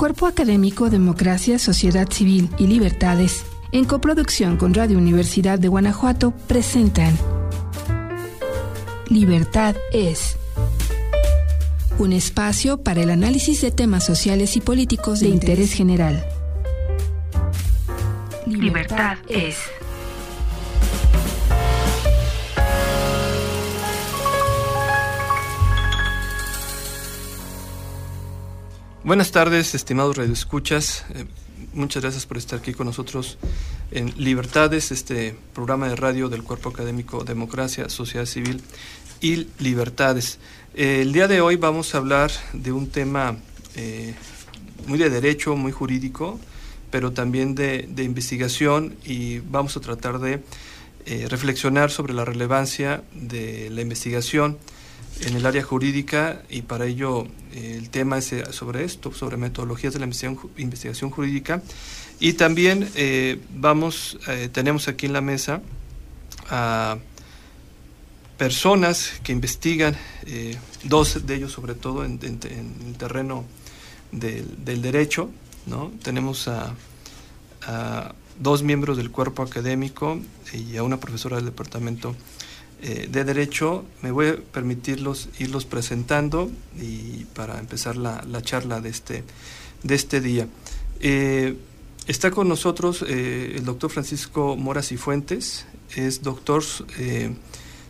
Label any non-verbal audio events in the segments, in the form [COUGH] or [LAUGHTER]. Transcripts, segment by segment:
Cuerpo Académico Democracia, Sociedad Civil y Libertades, en coproducción con Radio Universidad de Guanajuato, presentan Libertad es un espacio para el análisis de temas sociales y políticos de interés general. Libertad es. Buenas tardes, estimados radioescuchas. Eh, muchas gracias por estar aquí con nosotros en Libertades, este programa de radio del Cuerpo Académico Democracia, Sociedad Civil y Libertades. Eh, el día de hoy vamos a hablar de un tema eh, muy de derecho, muy jurídico, pero también de, investigación y vamos a tratar de reflexionar sobre la relevancia de la investigación en el área jurídica y para ello eh, el tema es eh, sobre esto, sobre metodologías de la investigación, jurídica. Y también eh, vamos, tenemos aquí en la mesa a personas que investigan, dos de ellos sobre todo en, el terreno del, derecho, ¿no? Tenemos a, a dos miembros del cuerpo académico y a una profesora del departamento eh, de Derecho. Me voy a permitirlos irlos presentando y para empezar la, charla de este, de este día. Eh, está con nosotros eh, el doctor Francisco Moras y Fuentes, es doctor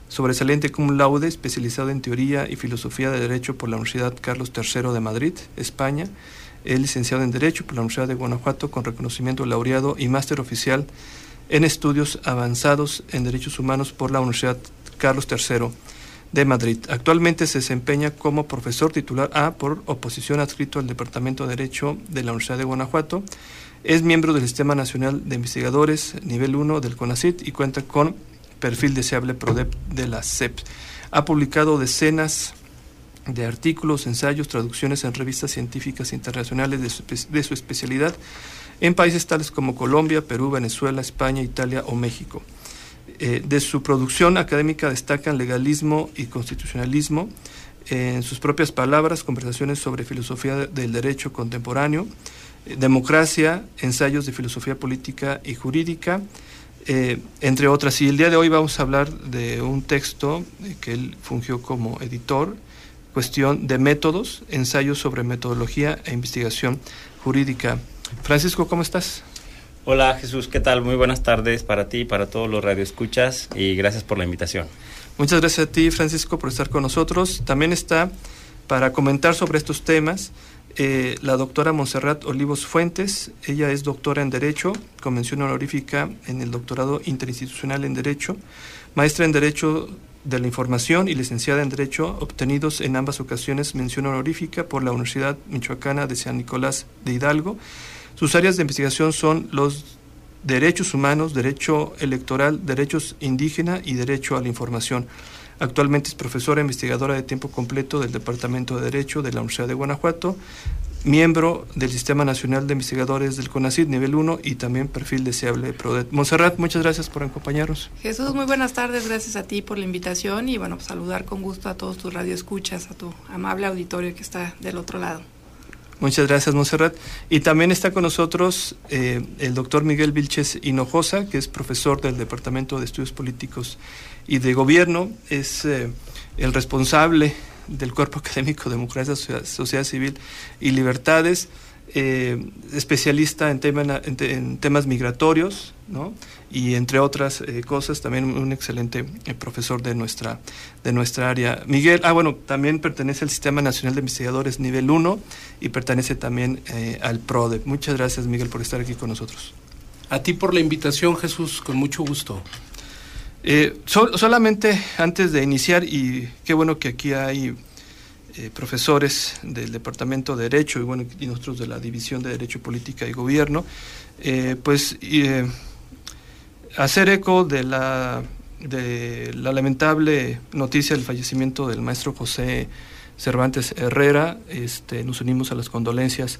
sobresaliente cum laude, especializado en teoría y filosofía de Derecho por la Universidad Carlos III de Madrid, España. Es licenciado en Derecho por la Universidad de Guanajuato con reconocimiento laureado y máster oficial en estudios avanzados en derechos humanos por la Universidad Carlos III de Madrid. Actualmente se desempeña como profesor titular A por oposición adscrito al Departamento de Derecho de la Universidad de Guanajuato. Es miembro del Sistema Nacional de Investigadores nivel 1 del CONACIT y cuenta con perfil deseable PRODEP de la CEP. Ha publicado decenas de artículos, ensayos, traducciones en revistas científicas internacionales de su, de su especialidad en países tales como Colombia, Perú, Venezuela, España, Italia o México. Eh, de su producción académica destacan legalismo y constitucionalismo, en sus propias palabras, conversaciones sobre filosofía del derecho contemporáneo, eh, democracia, ensayos de filosofía política y jurídica, eh, entre otras. Y el día de hoy vamos a hablar de un texto que él fungió como editor, cuestión de métodos, ensayos sobre metodología e investigación jurídica. Francisco, ¿cómo estás? Hola Jesús, ¿qué tal? Muy buenas tardes para ti y para todos los radioescuchas y gracias por la invitación. Muchas gracias a ti, Francisco, por estar con nosotros. También está para comentar sobre estos temas eh, la doctora Monserrat Olivos Fuentes. Ella es doctora en Derecho, convención honorífica en el doctorado interinstitucional en Derecho, maestra en Derecho de la Información y licenciada en Derecho, obtenidos en ambas ocasiones mención honorífica por la Universidad Michoacana de San Nicolás de Hidalgo sus áreas de investigación son los derechos humanos, derecho electoral, derechos indígena y derecho a la información. Actualmente es profesora investigadora de tiempo completo del Departamento de Derecho de la Universidad de Guanajuato, miembro del Sistema Nacional de Investigadores del CONACYT nivel 1 y también perfil deseable de PRODET. Monserrat, muchas gracias por acompañarnos. Jesús, muy buenas tardes, gracias a ti por la invitación y bueno, saludar con gusto a todos tus radioescuchas, a tu amable auditorio que está del otro lado. Muchas gracias, Monserrat. Y también está con nosotros eh, el doctor Miguel Vilches Hinojosa, que es profesor del Departamento de Estudios Políticos y de Gobierno. Es eh, el responsable del Cuerpo Académico Democracia, Sociedad Civil y Libertades eh, especialista en, en, temas migratorios, ¿no? Y entre otras eh, cosas, también un excelente eh, profesor de nuestra, de nuestra área. Miguel, ah, bueno, también pertenece al Sistema Nacional de Investigadores nivel 1 y pertenece también eh, al PRODE. Muchas gracias, Miguel, por estar aquí con nosotros. A ti por la invitación, Jesús, con mucho gusto. solamente antes de iniciar, y qué bueno que aquí hay profesores del Departamento de Derecho y, bueno, y nosotros de la División de Derecho, Política y Gobierno, pues hacer eco de la, de la lamentable noticia del fallecimiento del maestro José Cervantes Herrera. Este, nos unimos a las condolencias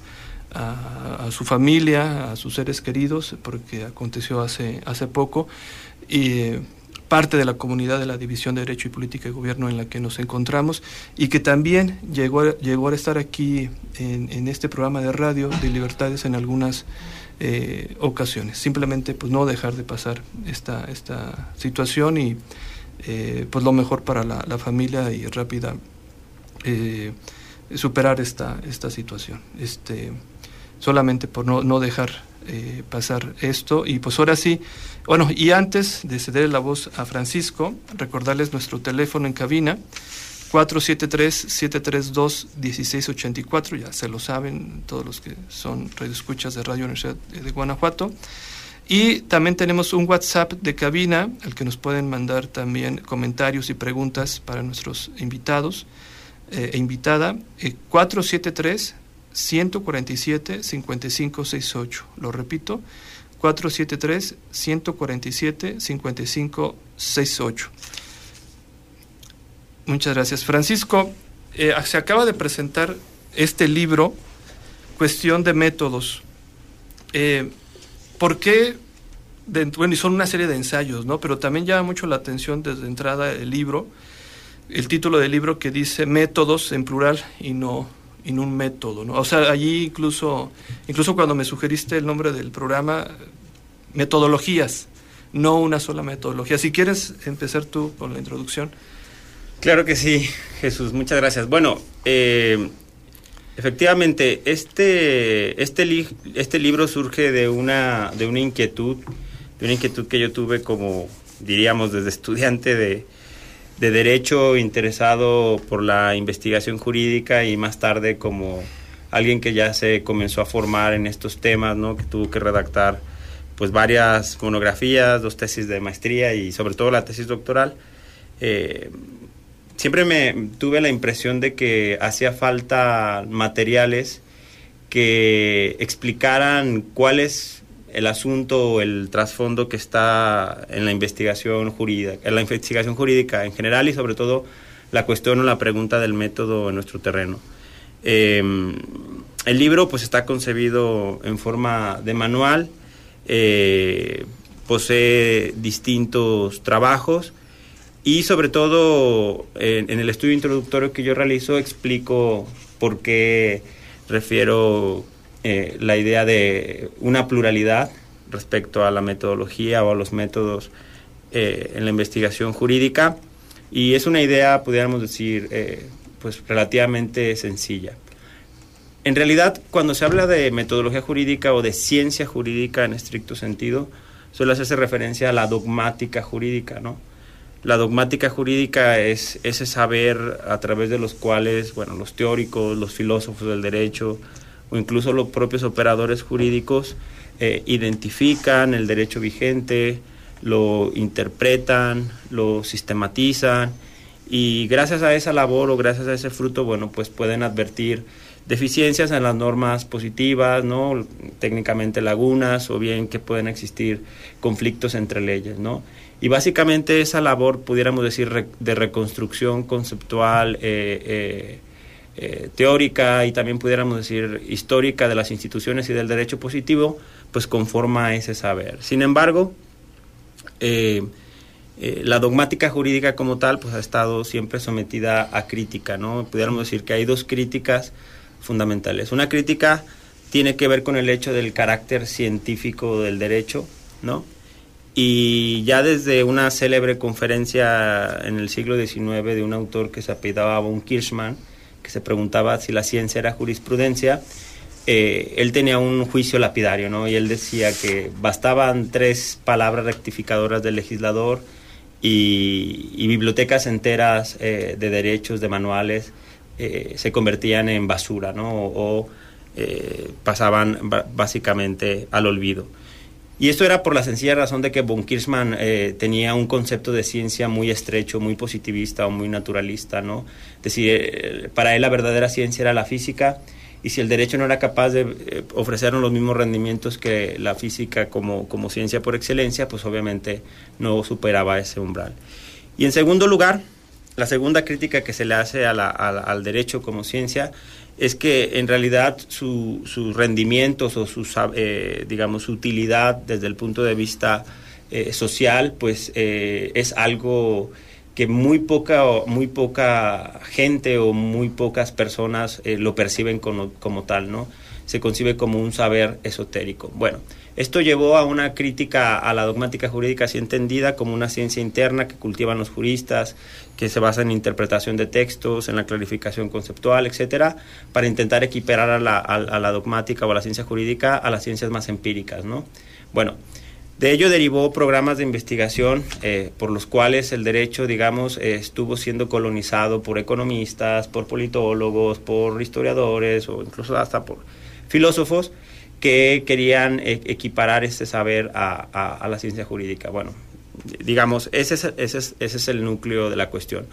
a, su familia, a sus seres queridos, porque aconteció hace, hace poco. Y parte de la comunidad de la División de Derecho y Política y Gobierno en la que nos encontramos y que también llegó, a, llegó a estar aquí en, este programa de radio de Libertades en algunas eh, ocasiones. Simplemente pues no dejar de pasar esta, esta situación y eh, pues lo mejor para la, la familia y rápida eh, superar esta, esta situación. Este, solamente por no, no dejar eh, pasar esto. Y pues ahora sí, bueno, y antes de ceder la voz a Francisco, recordarles nuestro teléfono en cabina. 473-732-1684, ya se lo saben todos los que son radioescuchas de Radio Universidad de Guanajuato. Y también tenemos un WhatsApp de cabina al que nos pueden mandar también comentarios y preguntas para nuestros invitados eh, e invitada, 473 147 5568. Lo repito, 473 147 5568. Muchas gracias. Francisco, eh, se acaba de presentar este libro, Cuestión de Métodos. Eh, ¿Por qué? bueno, y son una serie de ensayos, ¿no? Pero también llama mucho la atención desde entrada el libro, el título del libro que dice métodos en plural y no en un método, ¿no? O sea, allí incluso, incluso cuando me sugeriste el nombre del programa, metodologías, no una sola metodología. Si quieres empezar tú con la introducción. Claro que sí, Jesús, muchas gracias. Bueno, eh, efectivamente, este, este, este libro surge de una, de una inquietud, de una inquietud que yo tuve como, diríamos, desde estudiante de, de derecho interesado por la investigación jurídica y más tarde como alguien que ya se comenzó a formar en estos temas, ¿no? que tuvo que redactar pues varias monografías, dos tesis de maestría y sobre todo la tesis doctoral. Eh, siempre me tuve la impresión de que hacía falta materiales que explicaran cuál es el asunto, el trasfondo que está en la investigación jurídica, en la investigación jurídica en general y sobre todo la cuestión o la pregunta del método en nuestro terreno. Em, el libro pues está concebido en forma de manual, eh, posee distintos trabajos y sobre todo en, el estudio introductorio que yo realizo explico por qué refiero eh, la idea de una pluralidad respecto a la metodología o a los métodos eh, en la investigación jurídica y es una idea, pudiéramos decir, eh, pues relativamente sencilla. En realidad, cuando se habla de metodología jurídica o de ciencia jurídica en estricto sentido, suele hacerse referencia a la dogmática jurídica, ¿no? La dogmática jurídica es ese saber a través de los cuales, bueno, los teóricos, los filósofos del derecho, o incluso los propios operadores jurídicos eh, identifican el derecho vigente, lo interpretan, lo sistematizan y gracias a esa labor o gracias a ese fruto, bueno, pues pueden advertir deficiencias en las normas positivas, ¿no? técnicamente lagunas o bien que pueden existir conflictos entre leyes, ¿no? Y básicamente esa labor, pudiéramos decir, de reconstrucción conceptual, eh, eh, eh, teórica y también pudiéramos decir histórica de las instituciones y del derecho positivo, pues conforma ese saber. Sin embargo, la dogmática jurídica como tal pues ha estado siempre sometida a crítica, ¿no? Pudiéramos decir que hay dos críticas fundamentales. Una crítica tiene que ver con el hecho del carácter científico del derecho, ¿no? Y ya desde una célebre conferencia en el siglo XIX de un autor que se apellidaba von Kirchmann, que se preguntaba si la ciencia era jurisprudencia, eh, él tenía un juicio lapidario, ¿no? Y él decía que bastaban tres palabras rectificadoras del legislador y, bibliotecas enteras eh, de derechos, de manuales, eh, se convertían en basura, ¿no? O, pasaban básicamente al olvido. Y esto era por la sencilla razón de que von Kirchmann eh, tenía un concepto de ciencia muy estrecho, muy positivista o muy naturalista, ¿no? Es decir, eh, para él la verdadera ciencia era la física y si el derecho no era capaz de eh, ofrecernos los mismos rendimientos que la física como, como ciencia por excelencia, pues obviamente no superaba ese umbral. Y en segundo lugar, la segunda crítica que se le hace al derecho como ciencia es que en realidad sus rendimientos o su, eh, digamos, su utilidad desde el punto de vista eh, social, pues eh, es algo que muy poca, muy poca gente o muy pocas personas eh, lo perciben como, como, tal, ¿no? Se concibe como un saber esotérico. Bueno, esto llevó a una crítica a la dogmática jurídica así entendida como una ciencia interna que cultivan los juristas, que se basa en interpretación de textos, en la clarificación conceptual, etcétera, para intentar equiparar a la, dogmática o a la ciencia jurídica a las ciencias más empíricas, ¿no? Bueno, de ello derivó programas de investigación eh, por los cuales el derecho, digamos, eh, estuvo siendo colonizado por economistas, por politólogos, por historiadores o incluso hasta por filósofos que querían eh, equiparar este saber a, la ciencia jurídica. Bueno, digamos, ese es, ese es, ese es el núcleo de la cuestión.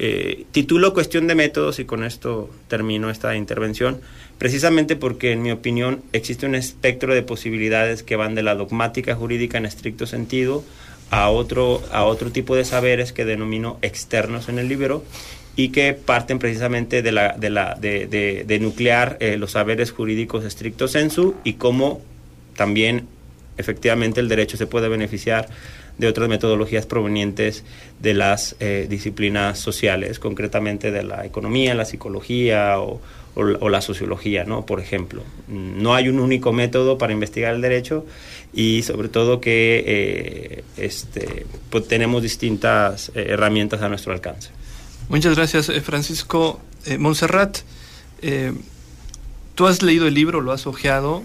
Eh, titulo Cuestión de métodos y con esto termino esta intervención, precisamente porque en mi opinión existe un espectro de posibilidades que van de la dogmática jurídica en estricto sentido a otro, a otro tipo de saberes que denomino externos en el libro y que parten precisamente de, la, de, la, de, de, nuclear eh, los saberes jurídicos estricto sensu y cómo también efectivamente el derecho se puede beneficiar de otras metodologías provenientes de las eh, disciplinas sociales, concretamente de la economía, la psicología o, la sociología, ¿no? Por ejemplo. No hay un único método para investigar el derecho y sobre todo que eh, este, pues tenemos distintas herramientas a nuestro alcance. Muchas gracias, eh, Francisco. Montserrat, tú has leído el libro, lo has ojeado.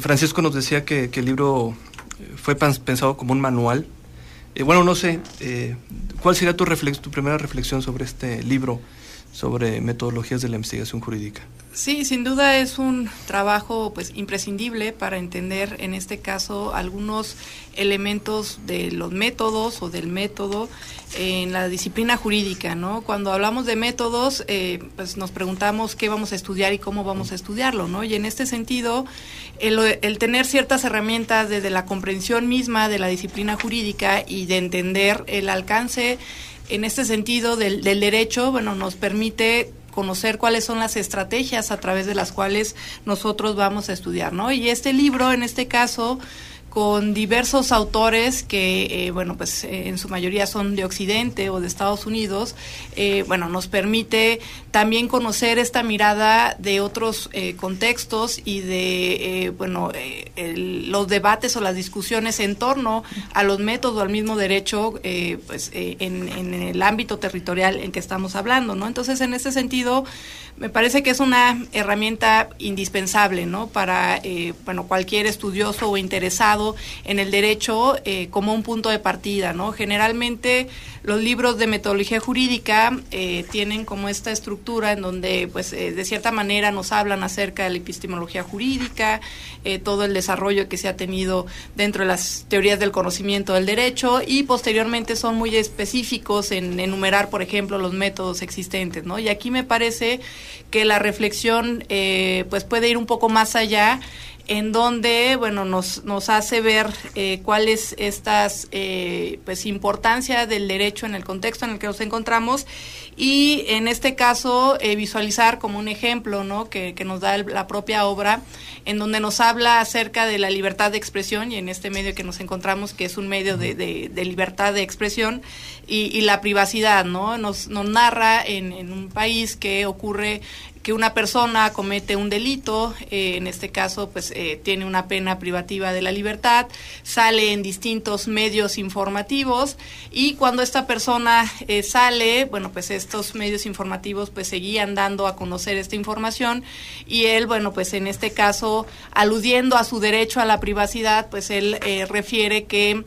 Francisco nos decía que, el libro fue pensado como un manual. Eh, bueno, no sé, eh, ¿cuál sería tu, tu primera reflexión sobre este libro, sobre metodologías de la investigación jurídica? Sí, sin duda es un trabajo pues imprescindible para entender en este caso algunos elementos de los métodos o del método en la disciplina jurídica, ¿no? Cuando hablamos de métodos, eh, pues nos preguntamos qué vamos a estudiar y cómo vamos a estudiarlo, ¿no? Y en este sentido, el, el tener ciertas herramientas desde la comprensión misma de la disciplina jurídica y de entender el alcance en este sentido del, del derecho, bueno, nos permite conocer cuáles son las estrategias a través de las cuales nosotros vamos a estudiar, ¿no? Y este libro, en este caso, con diversos autores que, eh, bueno, pues eh, en su mayoría son de Occidente o de Estados Unidos, eh, bueno, nos permite también conocer esta mirada de otros eh, contextos y de, bueno, el, los debates o las discusiones en torno a los métodos, al mismo derecho, pues en, el ámbito territorial en que estamos hablando, ¿no? Entonces, en ese sentido, me parece que es una herramienta indispensable, ¿no? Para, eh, bueno, cualquier estudioso o interesado en el derecho eh, como un punto de partida, ¿no? Generalmente los libros de metodología jurídica eh, tienen como esta estructura en donde, pues, eh, de cierta manera nos hablan acerca de la epistemología jurídica, eh, todo el desarrollo que se ha tenido dentro de las teorías del conocimiento del derecho y posteriormente son muy específicos en enumerar, por ejemplo, los métodos existentes, ¿no? Y aquí me parece que la reflexión, eh, pues, puede ir un poco más allá en donde bueno nos, nos hace ver eh, cuál es estas pues importancia del derecho en el contexto en el que nos encontramos y en este caso eh, visualizar como un ejemplo no que, que nos da la propia obra en donde nos habla acerca de la libertad de expresión y en este medio que nos encontramos que es un medio de, de, libertad de expresión y, la privacidad no nos, nos narra en un país que ocurre que una persona comete un delito, eh, en este caso pues eh, tiene una pena privativa de la libertad, sale en distintos medios informativos y cuando esta persona eh, sale, bueno pues estos medios informativos pues seguían dando a conocer esta información y él, bueno pues en este caso aludiendo a su derecho a la privacidad, pues él refiere que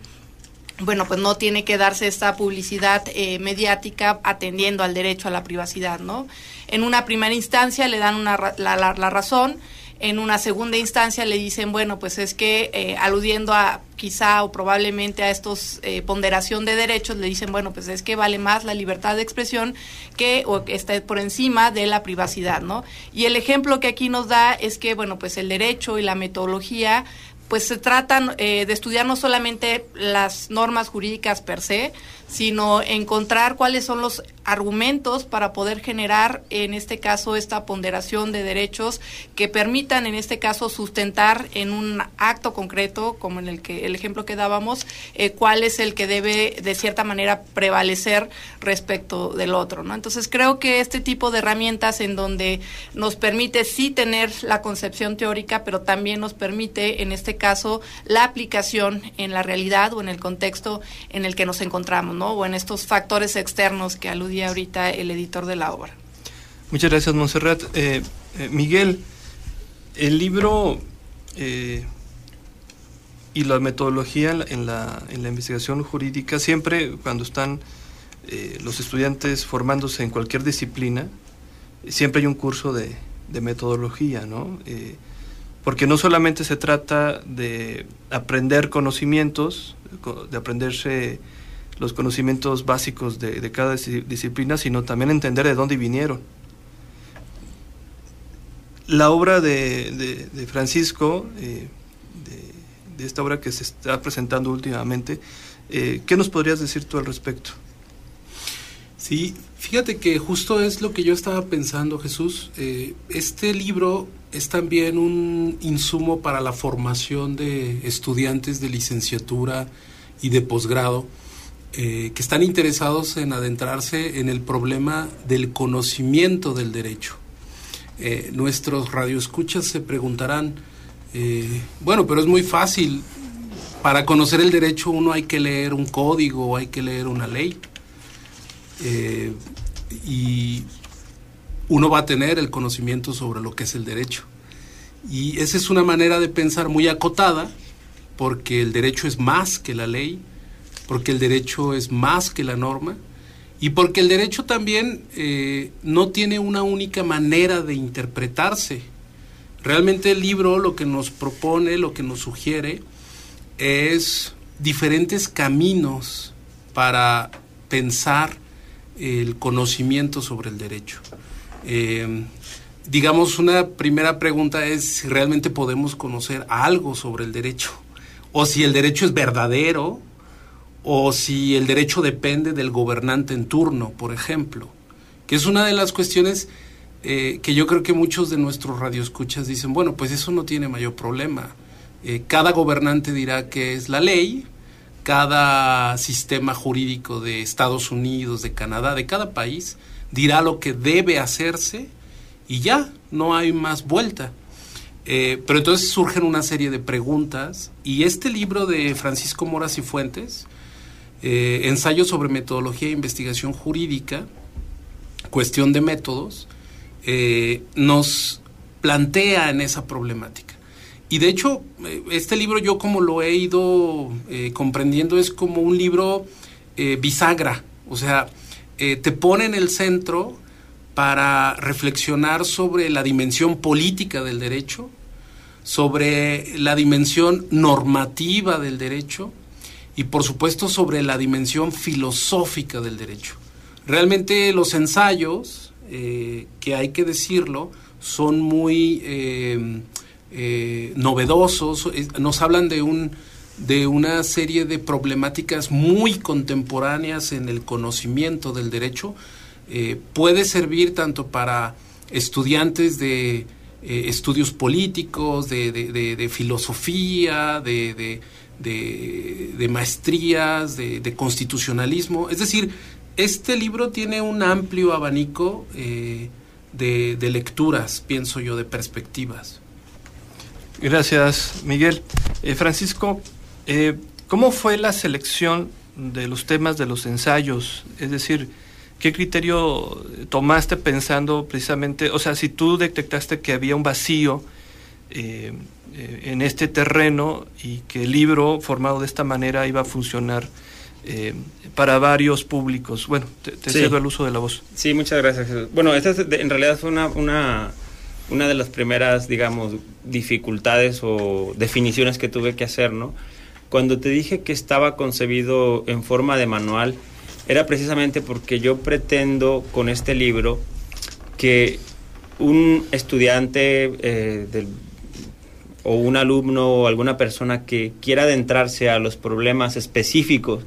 bueno, pues no tiene que darse esta publicidad mediática atendiendo al derecho a la privacidad, ¿no? En una primera instancia le dan una, la, la, razón, en una segunda instancia le dicen, bueno, pues es que eh, aludiendo a quizá o probablemente a estos eh, ponderación de derechos, le dicen, bueno, pues es que vale más la libertad de expresión que o está por encima de la privacidad, ¿no? Y el ejemplo que aquí nos da es que, bueno, pues el derecho y la metodología pues se tratan eh, de estudiar no solamente las normas jurídicas per se, sino encontrar cuáles son los argumentos para poder generar, en este caso, esta ponderación de derechos que permitan, en este caso, sustentar en un acto concreto, como en el que el ejemplo que dábamos, eh, cuál es el que debe, de cierta manera, prevalecer respecto del otro. ¿no? Entonces, creo que este tipo de herramientas en donde nos permite sí tener la concepción teórica, pero también nos permite, en este caso, la aplicación en la realidad o en el contexto en el que nos encontramos. O en estos factores externos que aludía ahorita el editor de la obra. Muchas gracias, Monserrat. Eh, eh, Miguel, el libro eh, y la metodología en la, en la, investigación jurídica, siempre cuando están los estudiantes formándose en cualquier disciplina, siempre hay un curso de, de metodología, ¿no? porque no solamente se trata de aprender conocimientos, de aprenderse los conocimientos básicos de, cada disciplina, sino también entender de dónde vinieron. La obra de, Francisco, eh, de, esta obra que se está presentando últimamente, eh, ¿qué nos podrías decir tú al respecto? Sí, fíjate que justo es lo que yo estaba pensando, Jesús. Eh, este libro es también un insumo para la formación de estudiantes de licenciatura y de posgrado eh, que están interesados en adentrarse en el problema del conocimiento del derecho. Eh, nuestros radioescuchas se preguntarán, eh, bueno, pero es muy fácil, para conocer el derecho uno hay que leer un código hay que leer una ley. y uno va a tener el conocimiento sobre lo que es el derecho. Y esa es una manera de pensar muy acotada, porque el derecho es más que la ley, porque el derecho es más que la norma y porque el derecho también eh, no tiene una única manera de interpretarse. Realmente el libro lo que nos propone, lo que nos sugiere, es diferentes caminos para pensar el conocimiento sobre el derecho. Eh, digamos, una primera pregunta es si realmente podemos conocer algo sobre el derecho, o si el derecho es verdadero, o si el derecho depende del gobernante en turno, por ejemplo, que es una de las cuestiones eh, que yo creo que muchos de nuestros radioescuchas dicen, bueno, pues eso no tiene mayor problema. Eh, cada gobernante dirá que es la ley, cada sistema jurídico de Estados Unidos, de Canadá, de cada país, dirá lo que debe hacerse y ya, no hay más vuelta. Eh, pero entonces surgen una serie de preguntas y este libro de Francisco Moras y Fuentes, eh, ensayo sobre metodología e investigación jurídica, cuestión de métodos, eh, nos plantea en esa problemática. Y de hecho, eh, este libro yo como lo he ido comprendiendo es como un libro bisagra, o sea, te pone en el centro para reflexionar sobre la dimensión política del derecho, sobre la dimensión normativa del derecho, y por supuesto sobre la dimensión filosófica del derecho. Realmente los ensayos, eh, que hay que decirlo, son muy eh, eh, novedosos, nos hablan de, un, de una serie de problemáticas muy contemporáneas en el conocimiento del derecho. puede servir tanto para estudiantes de estudios políticos, de filosofía, de de, maestrías, de, constitucionalismo. Es decir, este libro tiene un amplio abanico eh, de, lecturas, pienso yo, de perspectivas. Gracias, Miguel. Eh, Francisco, eh, ¿cómo fue la selección de los temas de los ensayos? Es decir, ¿qué criterio tomaste pensando precisamente, o sea, si tú detectaste que había un vacío, en este terreno y que el libro formado de esta manera iba a funcionar eh, para varios públicos. Bueno, te, cedo el uso de la voz. Sí, muchas gracias. Bueno, esta en realidad fue una, una, una de las primeras, digamos, dificultades o definiciones que tuve que hacer, ¿no? Cuando te dije que estaba concebido en forma de manual, era precisamente porque yo pretendo con este libro que un estudiante eh, del o un alumno o alguna persona que quiera adentrarse a los problemas específicos.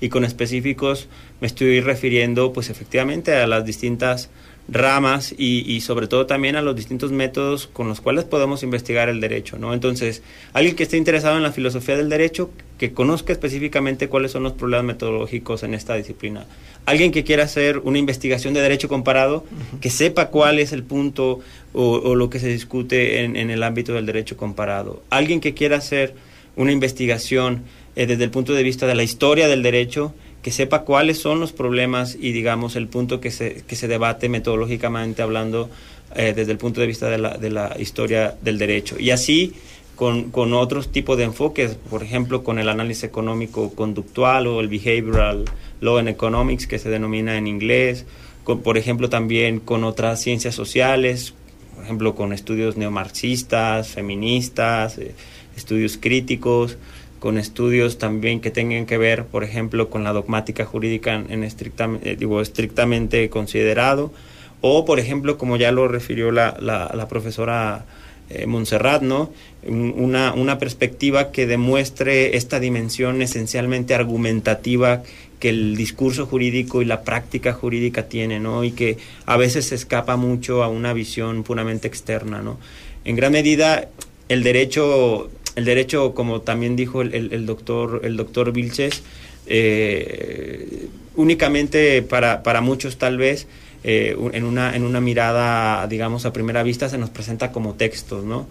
Y con específicos me estoy refiriendo pues efectivamente a las distintas ramas y, sobre todo también a los distintos métodos con los cuales podemos investigar el derecho, ¿no? Entonces, alguien que esté interesado en la filosofía del derecho, que conozca específicamente cuáles son los problemas metodológicos en esta disciplina. Alguien que quiera hacer una investigación de derecho comparado, que sepa cuál es el punto o, lo que se discute en, el ámbito del derecho comparado. Alguien que quiera hacer una investigación eh, desde el punto de vista de la historia del derecho, que sepa cuáles son los problemas y digamos el punto que se, que se debate metodológicamente hablando eh, desde el punto de vista de la, de la historia del derecho. Y así con, con, otros tipos de enfoques, por ejemplo, con el análisis económico conductual o el behavioral law and economics que se denomina en inglés, con, por ejemplo, también con otras ciencias sociales, por ejemplo, con estudios neomarxistas, feministas, eh, estudios críticos, con estudios también que tengan que ver, por ejemplo, con la dogmática jurídica en estrictamente, eh, digo, estrictamente considerado, o, por ejemplo, como ya lo refirió la, profesora eh, Montserrat, ¿no? Una, perspectiva que demuestre esta dimensión esencialmente argumentativa que el discurso jurídico y la práctica jurídica tiene, ¿no? Y que a veces se escapa mucho a una visión puramente externa, ¿no? En gran medida, el derecho el derecho, como también dijo el, doctor, el doctor Vilches, eh, únicamente para, para muchos tal vez, eh, en, una, en una mirada, digamos, a primera vista se nos presenta como textos, ¿no?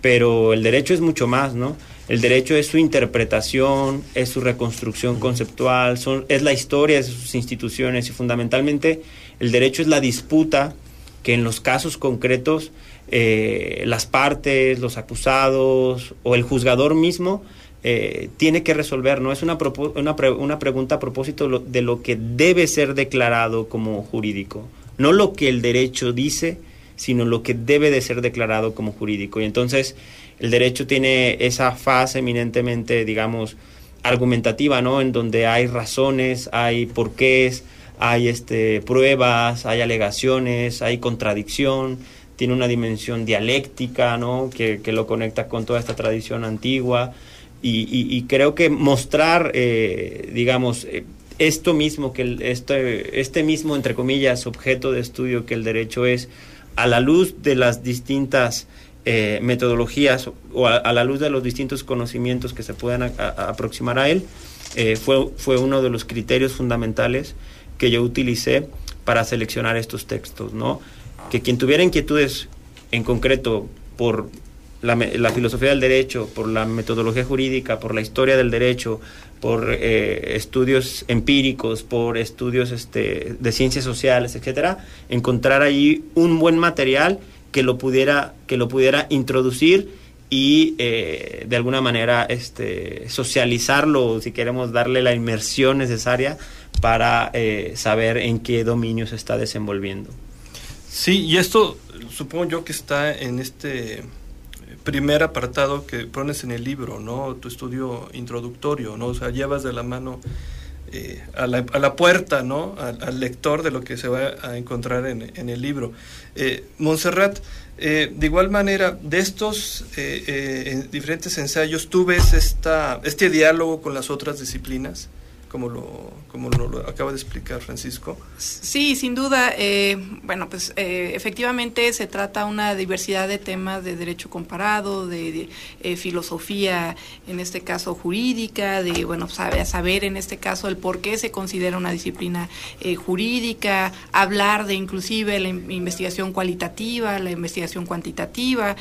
Pero el derecho es mucho más, ¿no? El derecho es su interpretación, es su reconstrucción conceptual, son, es la historia de sus instituciones y fundamentalmente el derecho es la disputa que en los casos concretos eh, las partes, los acusados o el juzgador mismo eh, tiene que resolver, ¿no? Es una, una, una pregunta a propósito de lo que debe ser declarado como jurídico, no lo que el derecho dice, sino lo que debe de ser declarado como jurídico. Y entonces el derecho tiene esa fase eminentemente, digamos, argumentativa, ¿no? En donde hay razones, hay porqués, hay este, pruebas, hay alegaciones, hay contradicción, tiene una dimensión dialéctica, ¿no? Que, lo conecta con toda esta tradición antigua. Y, creo que mostrar, eh, digamos, eh, esto mismo, que este, este mismo, entre comillas, objeto de estudio que el derecho es, a la luz de las distintas eh, metodologías o a, la luz de los distintos conocimientos que se puedan aproximar a él, fue, fue uno de los criterios fundamentales que yo utilicé para seleccionar estos textos, ¿no? Que quien tuviera inquietudes en concreto por la, filosofía del derecho, por la metodología jurídica, por la historia del derecho, por eh, estudios empíricos, por estudios este, de ciencias sociales, etcétera, encontrar ahí un buen material que lo pudiera, que lo pudiera introducir y eh, de alguna manera este, socializarlo, si queremos darle la inmersión necesaria para eh, saber en qué dominio se está desenvolviendo. Sí, y esto supongo yo que está en este primer apartado que pones en el libro, ¿no? Tu estudio introductorio, ¿no? O sea, llevas de la mano eh, a, la, a, la, puerta, ¿no? Al, lector de lo que se va a encontrar en, el libro. Eh, Montserrat, eh, de igual manera, de estos eh, diferentes ensayos, ¿tú ves esta, este diálogo con las otras disciplinas? Como lo, como lo acaba de explicar Francisco. Sí, sin duda. Eh, bueno, pues eh, efectivamente se trata una diversidad de temas de derecho comparado, de, eh, filosofía, en este caso jurídica, de, bueno, saber, saber en este caso el por qué se considera una disciplina jurídica, hablar de inclusive la investigación cualitativa, la investigación cuantitativa,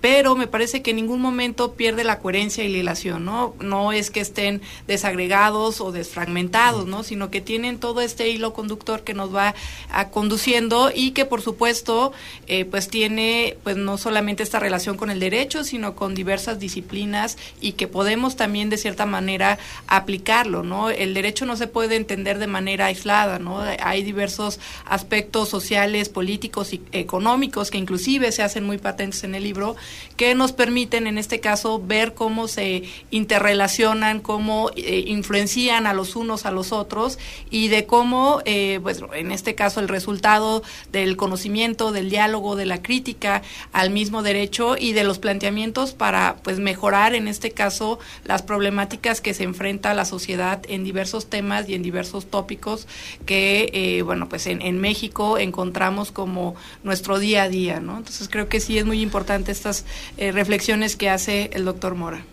pero me parece que en ningún momento pierde la coherencia y la ilación, ¿no? No es que estén desagregados o desfragmentados, ¿no? Sino que tienen todo este hilo conductor que nos va a conduciendo y que por supuesto eh, pues tiene pues no solamente esta relación con el derecho, sino con diversas disciplinas y que podemos también de cierta manera aplicarlo, ¿no? El derecho no se puede entender de manera aislada, ¿no? Hay diversos aspectos sociales, políticos y económicos que inclusive se hacen muy patentes en el libro que nos permiten en este caso ver cómo se interrelacionan, cómo eh, influencian a los unos a los otros y de cómo, eh, pues en este caso, el resultado del conocimiento, del diálogo, de la crítica al mismo derecho y de los planteamientos para pues mejorar en este caso las problemáticas que se enfrenta la sociedad en diversos temas y en diversos tópicos que, eh, bueno, pues en, en México encontramos como nuestro día a día, ¿no? Entonces creo que sí es muy importante estas eh, reflexiones que hace el doctor Mora.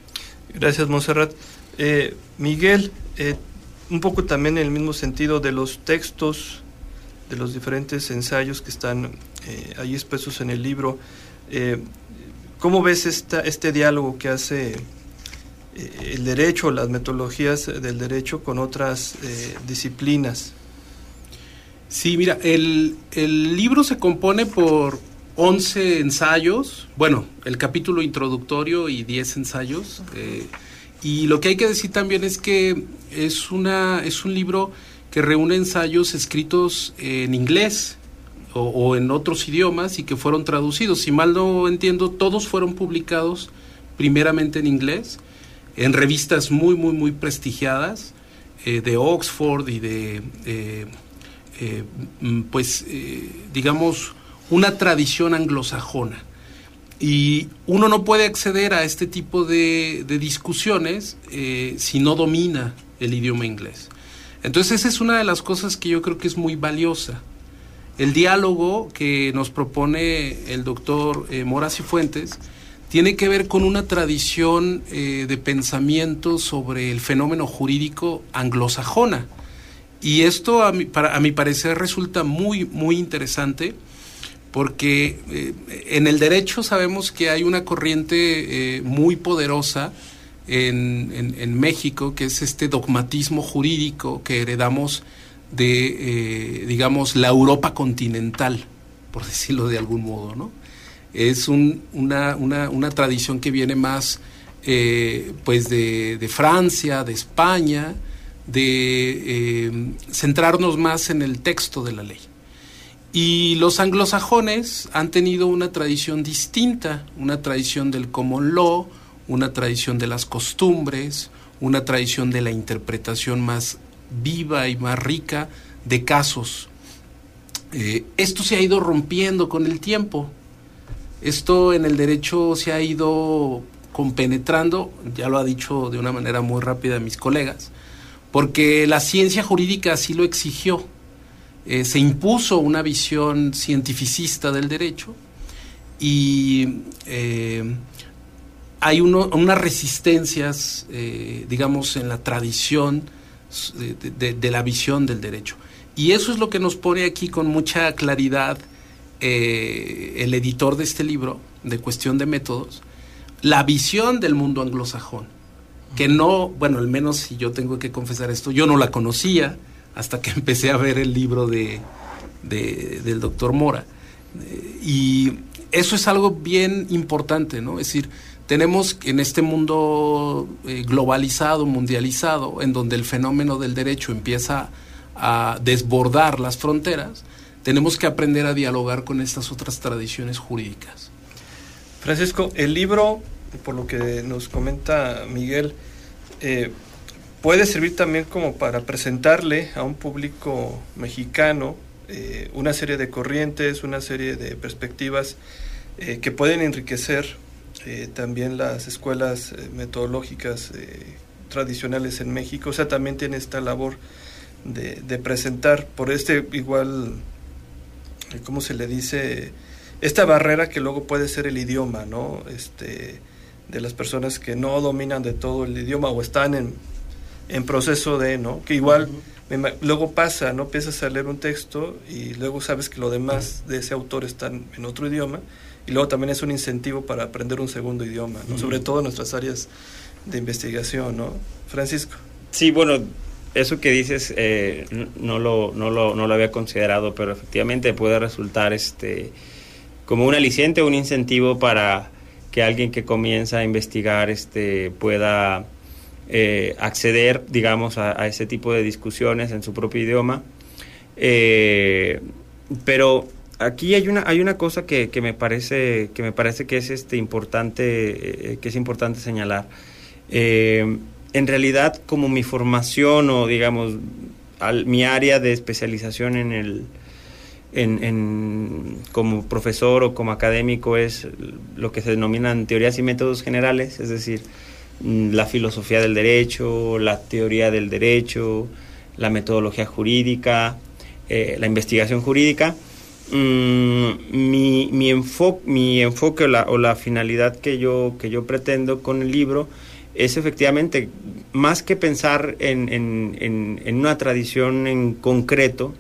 Gracias, Monserrat. Eh, Miguel, eh, un poco también en el mismo sentido de los textos, de los diferentes ensayos que están eh, ahí expresos en el libro, eh, ¿cómo ves este diálogo que hace el derecho, las metodologías del derecho con otras disciplinas? Sí, mira, el, libro se compone por 11 ensayos, bueno, el capítulo introductorio y 10 ensayos. Y lo que hay que decir también es que es, una, es un libro que reúne ensayos escritos en inglés o, en otros idiomas y que fueron traducidos. Si mal no entiendo, todos fueron publicados primeramente en inglés, en revistas muy, muy, muy prestigiadas, eh, de Oxford y de, eh, eh, mm, pues, eh, digamos, una tradición anglosajona. Y uno no puede acceder a este tipo de, discusiones eh, si no domina el idioma inglés. Entonces esa es una de las cosas que yo creo que es muy valiosa. El diálogo que nos propone el doctor eh, Moras y Fuentes tiene que ver con una tradición eh, de pensamiento sobre el fenómeno jurídico anglosajona. Y esto, a mi, para, a mi parecer, resulta muy, muy interesante porque eh, en el derecho sabemos que hay una corriente eh, muy poderosa en, México, que es este dogmatismo jurídico que heredamos de, eh, digamos, la Europa continental, por decirlo de algún modo, ¿no? Es un, una, tradición que viene más, pues, de, Francia, de España, de centrarnos más en el texto de la ley. Y los anglosajones han tenido una tradición distinta, una tradición del common law, una tradición de las costumbres, una tradición de la interpretación más viva y más rica de casos. Eh, esto se ha ido rompiendo con el tiempo. Esto en el derecho se ha ido compenetrando, ya lo ha dicho de una manera muy rápida mis colegas, porque la ciencia jurídica así lo exigió eh, se impuso una visión cientificista del derecho y eh, hay uno, unas resistencias, eh, digamos, en la tradición de, de, de, la visión del derecho. Y eso es lo que nos pone aquí con mucha claridad el editor de este libro, de Cuestión de Métodos, la visión del mundo anglosajón, que no, bueno, al menos si yo tengo que confesar esto, yo no la conocía, hasta que [LAUGHS] empecé a ver el libro de, de del doctor Mora. Eh, y eso es algo bien importante, ¿no? Es decir, tenemos en este mundo eh, globalizado, mundializado, en donde el fenómeno del derecho empieza a desbordar las fronteras, tenemos que aprender a dialogar con estas otras tradiciones jurídicas. Francisco, el libro, por lo que nos comenta Miguel, eh, puede servir también como para presentarle a un público mexicano eh, una serie de corrientes, una serie de perspectivas eh, que pueden enriquecer eh, también las escuelas metodológicas tradicionales en México. O sea, también tiene esta labor de, de presentar por este igual, ¿cómo se le dice? Esta barrera que luego puede ser el idioma, ¿no? Este, de las personas que no dominan de todo el idioma o están en en proceso de, ¿no? Que igual uh -huh. me, luego pasa, ¿no? Empiezas a leer un texto y luego sabes que lo demás de ese autor está en otro idioma y luego también es un incentivo para aprender un segundo idioma, ¿no? Uh -huh. Sobre todo en nuestras áreas de investigación, ¿no? Francisco. Sí, bueno, eso que dices eh, no, lo, no, lo, no lo había considerado, pero efectivamente puede resultar este como un aliciente, un incentivo para que alguien que comienza a investigar este pueda eh, acceder, digamos, a, ese tipo de discusiones en su propio idioma. Eh, pero aquí hay una, hay una cosa que, que, me parece, que me parece que es este importante, eh, que es importante señalar. en realidad como mi formación o digamos mi área de especialización en el en, como profesor o como académico es lo que se denominan teorías y métodos generales, es decir, la filosofía del derecho, la teoría del derecho, la metodología jurídica, eh, la investigación jurídica. Mm, mi, mi, mi enfoque o la, o la, finalidad que yo, que yo pretendo con el libro es efectivamente, más que pensar en, en, en una tradición en concreto,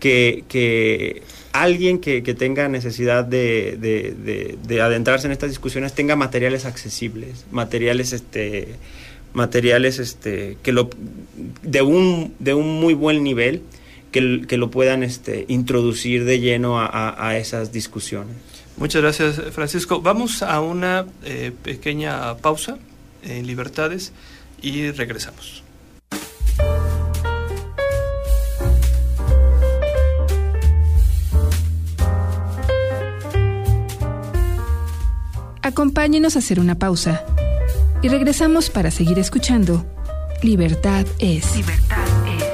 que, alguien que, tenga necesidad de, adentrarse en estas discusiones tenga materiales accesibles, materiales este materiales este que lo de un de un muy buen nivel que, que lo puedan este introducir de lleno a, esas discusiones. Muchas gracias, Francisco. Vamos a una eh, pequeña pausa en Libertades y regresamos. Acompáñenos a hacer una pausa y regresamos para seguir escuchando. Libertad es. Libertad es.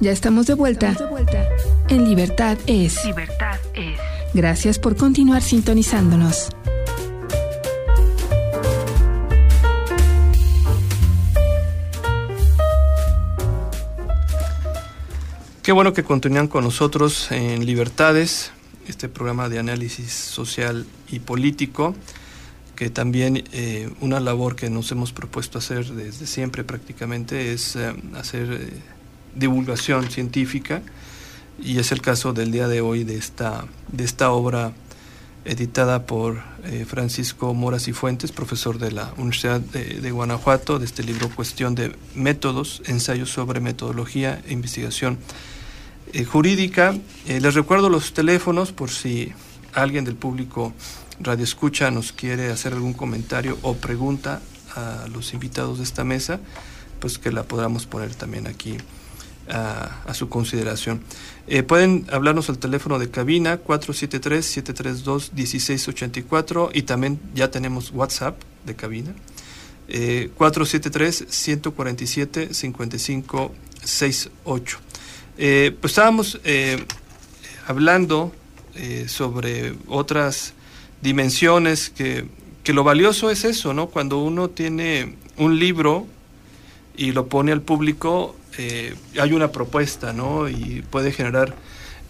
Ya estamos de vuelta. Estamos de vuelta en Libertad es. Libertad es. Gracias por continuar sintonizándonos. Qué bueno que continúan con nosotros en Libertades, este programa de análisis social y político, que también eh, una labor que nos hemos propuesto hacer desde siempre prácticamente es eh, hacer eh, divulgación científica y es el caso del día de hoy de esta, de esta obra editada por eh, Francisco Moras y Fuentes, profesor de la Universidad de, Guanajuato, de este libro Cuestión de Métodos, ensayos sobre metodología e investigación eh, jurídica. Eh, les recuerdo los teléfonos por si alguien del público Radio Escucha nos quiere hacer algún comentario o pregunta a los invitados de esta mesa, pues que la podamos poner también aquí a, su consideración. Eh, pueden hablarnos al teléfono de cabina 473-732-1684 y también ya tenemos WhatsApp de cabina. Eh, 473-147-5568. Eh, pues estábamos eh, hablando eh, sobre otras dimensiones que, que lo valioso es eso, ¿no? Cuando uno tiene un libro y lo pone al público, eh, hay una propuesta, ¿no? Y puede generar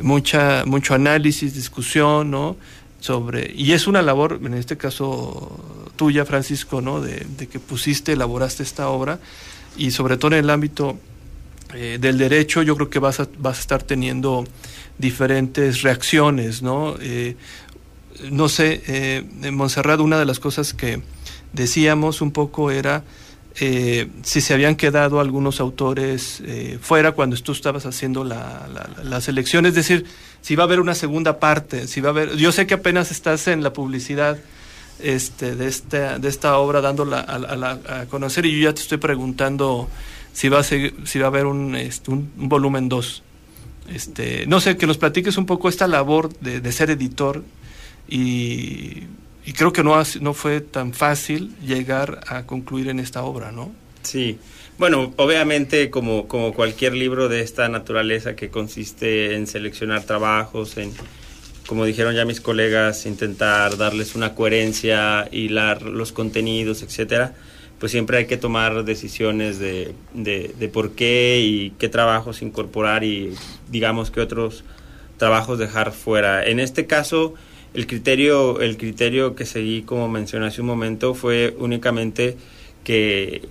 mucha, mucho análisis, discusión, ¿no? Sobre, y es una labor, en este caso tuya, Francisco, ¿no? De, que pusiste, elaboraste esta obra y sobre todo en el ámbito eh, del derecho, yo creo que vas a, vas a estar teniendo diferentes reacciones, ¿no? Eh, no sé, en Montserrat una de las cosas que decíamos un poco era eh, si se habían quedado algunos autores eh, fuera cuando tú estabas haciendo la, la, selección, es decir, si va a haber una segunda parte, si va a haber, yo sé que apenas estás en la publicidad este, de, esta, de esta obra dándola a, a, conocer y yo ya te estoy preguntando si va a, si va a haber un, este, un, volumen 2. Este, no sé, que nos platiques un poco esta labor de, de ser editor y y creo que no, no fue tan fácil llegar a concluir en esta obra, ¿no? Sí. Bueno, obviamente como, como cualquier libro de esta naturaleza que consiste en seleccionar trabajos, en, como dijeron ya mis colegas, intentar darles una coherencia, hilar los contenidos, etcétera, pues siempre hay que tomar decisiones de, de, de por qué y qué trabajos incorporar y digamos qué otros trabajos dejar fuera. En este caso, el criterio, el criterio que seguí, como mencioné hace un momento, fue únicamente que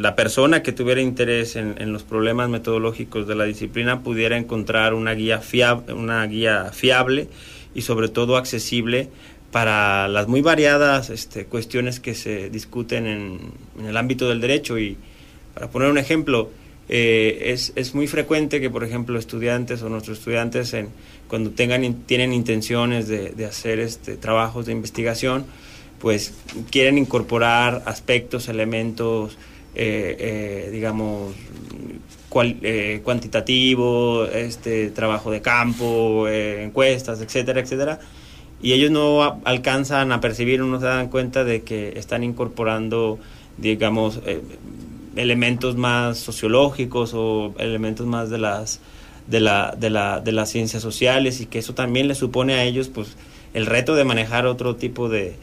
la persona que tuviera interés en, los problemas metodológicos de la disciplina pudiera encontrar una guía, fiable, una guía fiable y sobre todo accesible para las muy variadas este, cuestiones que se discuten en, en, el ámbito del derecho. Y para poner un ejemplo, eh, es, es muy frecuente que, por ejemplo, estudiantes o nuestros estudiantes en cuando tengan, tienen intenciones de, hacer este, trabajos de investigación, pues quieren incorporar aspectos, elementos, eh, eh, digamos, cual, eh, este, trabajo de campo, encuestas, etcétera, etcétera. Y ellos no alcanzan a percibir no se dan cuenta de que están incorporando, digamos, elementos más sociológicos o elementos más de las de la, de la, de las ciencias sociales y que eso también les supone a ellos pues el reto de manejar otro tipo de,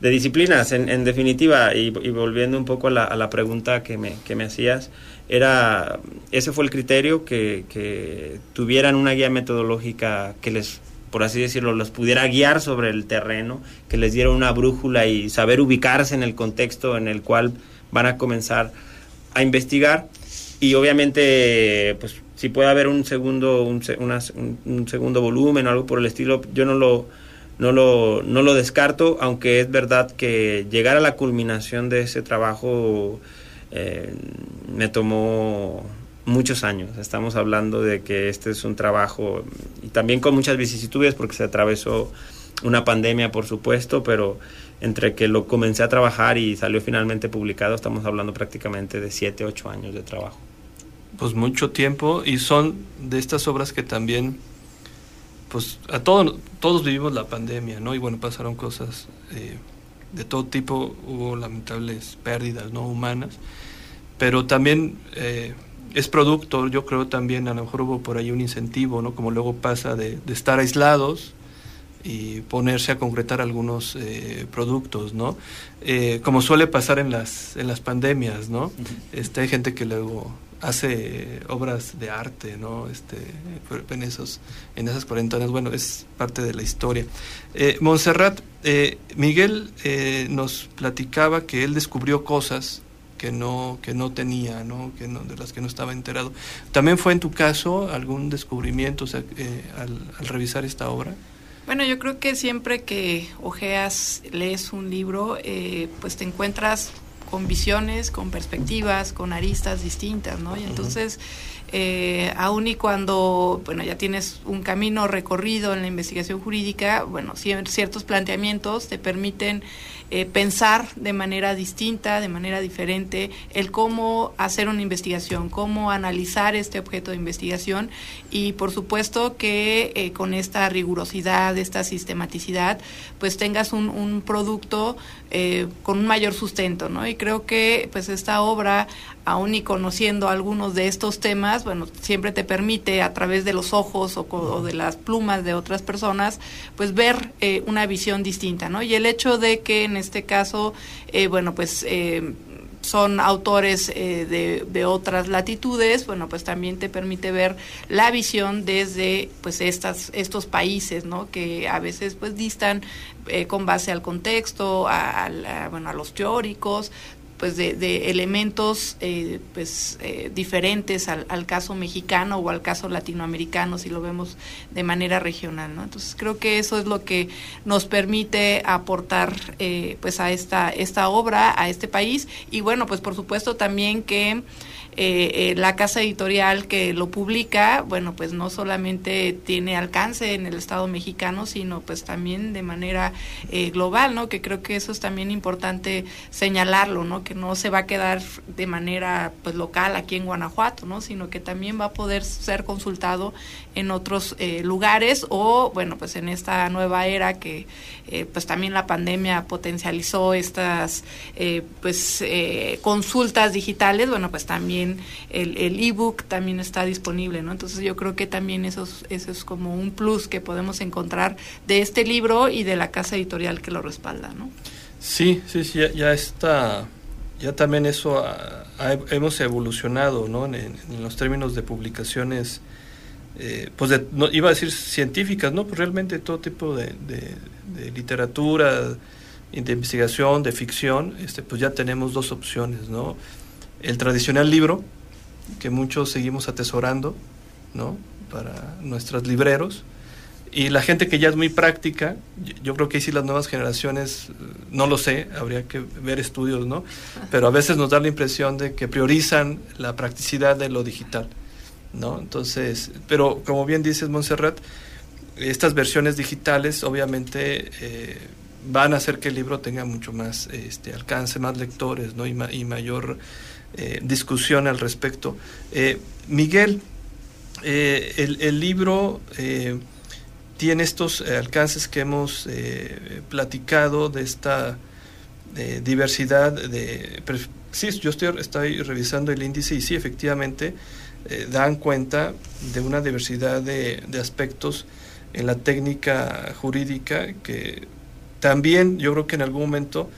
de disciplinas, en, en definitiva, y, volviendo un poco a la, a la pregunta que me, que me, hacías, era, ese fue el criterio, que, que, tuvieran una guía metodológica que les, por así decirlo, los pudiera guiar sobre el terreno, que les diera una brújula y saber ubicarse en el contexto en el cual van a comenzar a investigar. Y obviamente, pues si puede haber un segundo, un, un segundo volumen o algo por el estilo, yo no lo no lo, no lo descarto, aunque es verdad que llegar a la culminación de ese trabajo eh, me tomó muchos años. Estamos hablando de que este es un trabajo y también con muchas vicisitudes porque se atravesó una pandemia, por supuesto, pero entre que lo comencé a trabajar y salió finalmente publicado, estamos hablando prácticamente de 7, 8 años de trabajo. Pues mucho tiempo y son de estas obras que también pues a todos todos vivimos la pandemia, ¿no? Y bueno, pasaron cosas eh, de todo tipo, hubo lamentables pérdidas, ¿no? Humanas, pero también eh, es producto, yo creo también, a lo mejor hubo por ahí un incentivo, ¿no? Como luego pasa de, estar aislados y ponerse a concretar algunos eh, productos, ¿no? como suele pasar en las, en las pandemias, ¿no? este, hay gente que luego hace obras de arte, ¿no? Este, en, esos, en esas cuarentenas, bueno, es parte de la historia. Eh, Montserrat, eh, Miguel eh, nos platicaba que él descubrió cosas que no, que no tenía, ¿no? Que no, de las que no estaba enterado. ¿También fue en tu caso algún descubrimiento al, al revisar esta obra? Bueno, yo creo que siempre que ojeas, lees un libro, pues te encuentras con visiones, con perspectivas, con aristas distintas, ¿no? Y entonces, eh, aun y cuando, bueno, ya tienes un camino recorrido en la investigación jurídica, bueno, ciertos planteamientos te permiten eh, pensar de manera distinta, de manera diferente, el cómo hacer una investigación, cómo analizar este objeto de investigación y por supuesto que eh, con esta rigurosidad, esta sistematicidad, pues tengas un, un producto eh, con un mayor sustento, ¿no? Y creo que pues esta obra, aún y conociendo algunos de estos temas, bueno, siempre te permite a través de los ojos o, de las plumas de otras personas, pues ver eh, una visión distinta, ¿no? Y el hecho de que en este caso, eh, bueno, pues son autores de, de, otras latitudes, bueno, pues también te permite ver la visión desde pues estas, estos países, ¿no? Que a veces pues distan eh, con base al contexto, a, bueno, a los teóricos, pues de, elementos eh, pues eh, diferentes al, caso mexicano o al caso latinoamericano si lo vemos de manera regional no entonces creo que eso es lo que nos permite aportar pues a esta esta obra a este país. Y bueno pues por supuesto también que eh, eh, la casa editorial que lo publica, bueno, pues no solamente tiene alcance en el Estado mexicano, sino pues también de manera eh, global, ¿no? Que creo que eso es también importante señalarlo, ¿no? Que no se va a quedar de manera pues local aquí en Guanajuato, ¿no? Sino que también va a poder ser consultado en otros eh, lugares o, bueno, pues en esta nueva era que pues también la pandemia potencializó estas pues consultas digitales, bueno, pues también el, el ebook también está disponible, ¿no? Entonces yo creo que también eso es, eso es como un plus que podemos encontrar de este libro y de la casa editorial que lo respalda, ¿no? Sí, sí, sí, ya, está, ya también eso hemos evolucionado, ¿no? En, los términos de publicaciones, eh, pues no, iba a decir científicas, ¿no? Pues realmente todo tipo de, de, literatura, de investigación, de ficción, este, pues ya tenemos dos opciones, ¿no? El tradicional libro que muchos seguimos atesorando, ¿no? Para nuestros libreros. Y la gente que ya es muy práctica, yo creo que sí las nuevas generaciones, no lo sé, habría que ver estudios, ¿no? Pero a veces nos da la impresión de que priorizan la practicidad de lo digital, ¿no? Entonces, pero como bien dices, Montserrat, estas versiones digitales obviamente eh, van a hacer que el libro tenga mucho más este, alcance, más lectores ¿no? y, y mayor eh, discusión al respecto. Eh, Miguel, eh, el, el, libro tiene estos alcances que hemos platicado de esta diversidad de... Sí, yo estoy, revisando el índice y sí, efectivamente, dan cuenta de una diversidad de aspectos en la técnica jurídica que también yo creo que en algún momento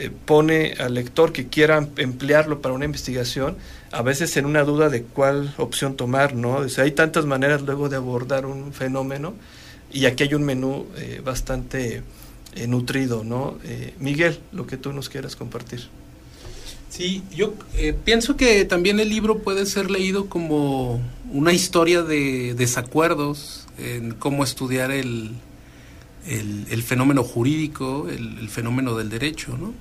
eh, pone al lector que quiera emplearlo para una investigación a veces en una duda de cuál opción tomar, ¿no? O hay tantas maneras luego de abordar un fenómeno y aquí hay un menú eh, bastante eh, nutrido, ¿no? Miguel, lo que tú nos quieras compartir. Sí, yo pienso que también el libro puede ser leído como una historia de desacuerdos en cómo estudiar el, el, fenómeno jurídico, el, fenómeno del derecho. ¿no?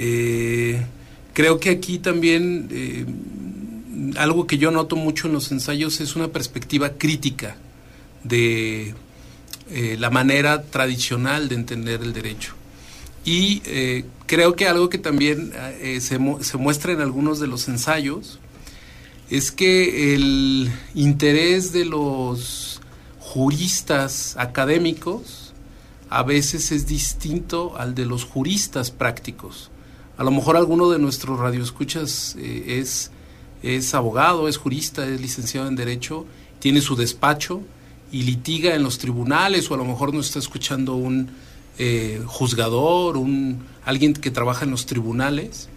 Eh, creo que aquí también eh, algo que yo noto mucho en los ensayos es una perspectiva crítica de eh, la manera tradicional de entender el derecho. Y creo que algo que también se, se muestra en algunos de los ensayos es que el interés de los juristas académicos a veces es distinto al de los juristas prácticos. A lo mejor alguno de nuestros radioescuchas eh, es, es abogado, es jurista, es licenciado en Derecho, tiene su despacho y litiga en los tribunales o a lo mejor no está escuchando un eh, juzgador, un, alguien que trabaja en los tribunales.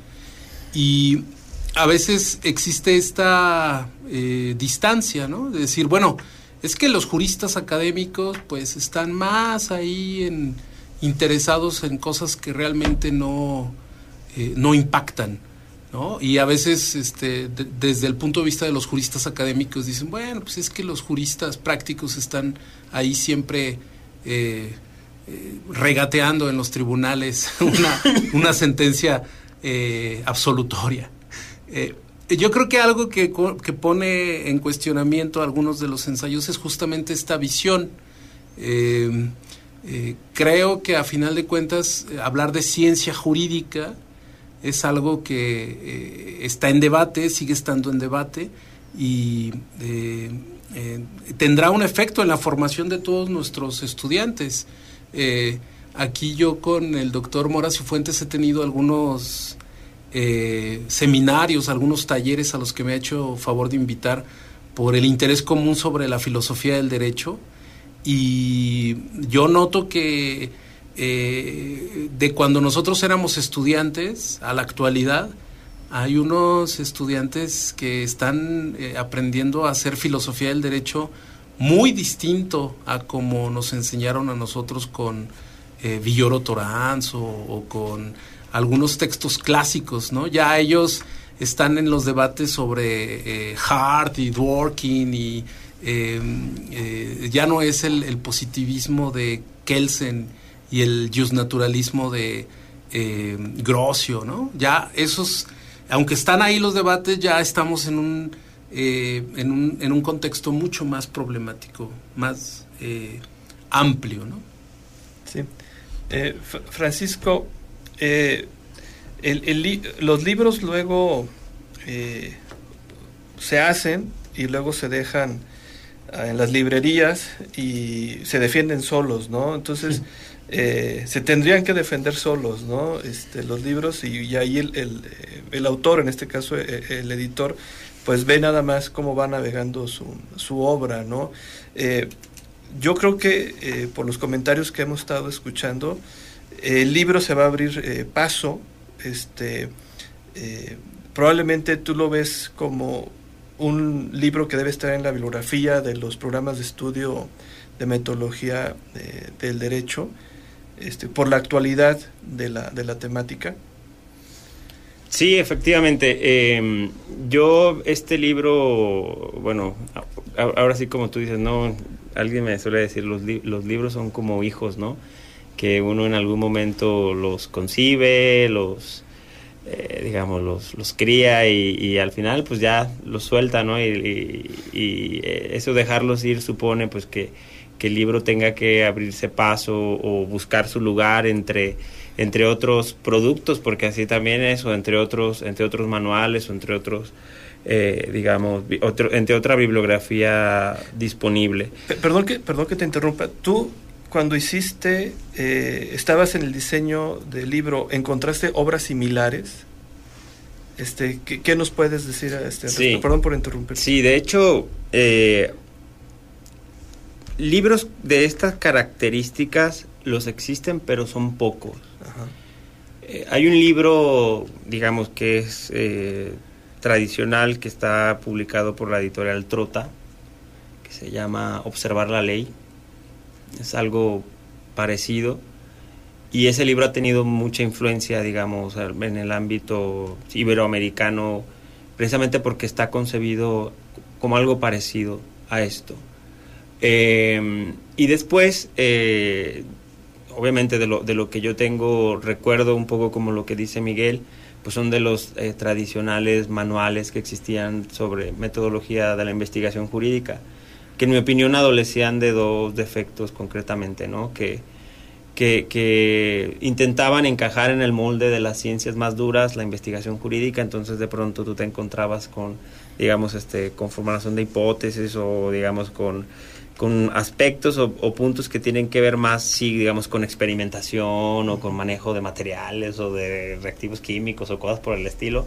Y a veces existe esta eh, distancia, ¿no? De decir, bueno, es que los juristas académicos pues están más ahí en, interesados en cosas que realmente no, eh, no impactan. ¿no? Y a veces, este, desde el punto de vista de los juristas académicos, dicen, bueno, pues es que los juristas prácticos están ahí siempre eh, eh, regateando en los tribunales [LAUGHS] una, sentencia absolutoria yo creo que algo que, que, pone en cuestionamiento algunos de los ensayos es justamente esta visión. Creo que a final de cuentas hablar de ciencia jurídica es algo que eh, está en debate, sigue estando en debate y tendrá un efecto en la formación de todos nuestros estudiantes. aquí yo con el doctor Moras y Fuentes he tenido algunos eh, seminarios, algunos talleres a los que me ha hecho favor de invitar por el interés común sobre la filosofía del derecho. Y yo noto que eh, de cuando nosotros éramos estudiantes a la actualidad, hay unos estudiantes que están eh, aprendiendo a hacer filosofía del derecho muy distinto a como nos enseñaron a nosotros con Villoro Toranzo o con algunos textos clásicos, ¿no? Ya ellos están en los debates sobre eh, Hart y Dworkin y eh, ya no es el, positivismo de Kelsen y el justnaturalismo de eh, Grocio, ¿no? Ya esos, aunque están ahí los debates, ya estamos en un, en un, en un contexto mucho más problemático, más amplio, ¿no? Sí. Francisco, eh, los libros luego eh, se hacen y luego se dejan ah, en las librerías y se defienden solos, ¿no? Entonces, eh, se tendrían que defender solos, ¿no? Este, los libros y, ahí el, el, autor, en este caso el, editor, pues ve nada más cómo va navegando su, su obra, ¿no? yo creo que por los comentarios que hemos estado escuchando, el libro se va a abrir eh, paso, este, eh, probablemente tú lo ves como un libro que debe estar en la bibliografía de los programas de estudio de metodología eh, del derecho, este, por la actualidad de la, de la temática. Sí, efectivamente. Em, yo este libro, bueno, ahora sí como tú dices, no, alguien me suele decir, los, los libros son como hijos, ¿no? que uno en algún momento los concibe, los, eh, digamos, los, los cría y, al final pues ya los suelta, ¿no? Y, eh, eso dejarlos ir supone pues que, que el libro tenga que abrirse paso o buscar su lugar entre entre otros productos, porque así también es, o entre otros, entre otros manuales, o entre otros, eh, digamos, otro, entre otra bibliografía disponible. Perdón que, perdón que te interrumpa. Tú, cuando hiciste, eh, estabas en el diseño del libro, ¿encontraste obras similares? Este, ¿qué, nos puedes decir a este sí. Perdón por interrumpir. Sí, de hecho, eh, libros de estas características los existen, pero son pocos. Eh, hay un libro, digamos, que es eh, tradicional, que está publicado por la editorial Trota, que se llama Observar la Ley. Es algo parecido. Y ese libro ha tenido mucha influencia, digamos, en el ámbito iberoamericano, precisamente porque está concebido como algo parecido a esto. Eh, y después, obviamente de lo, de lo que yo tengo recuerdo un poco como lo que dice Miguel, pues son de los eh, tradicionales manuales que existían sobre metodología de la investigación jurídica, que en mi opinión adolecían de dos defectos concretamente, ¿no? Que, que, intentaban encajar en el molde de las ciencias más duras, la investigación jurídica, entonces de pronto tú te encontrabas con, digamos, este, con formulación de hipótesis o, digamos, con con aspectos o, puntos que tienen que ver más, sí, digamos, con experimentación o con manejo de materiales o de reactivos químicos o cosas por el estilo,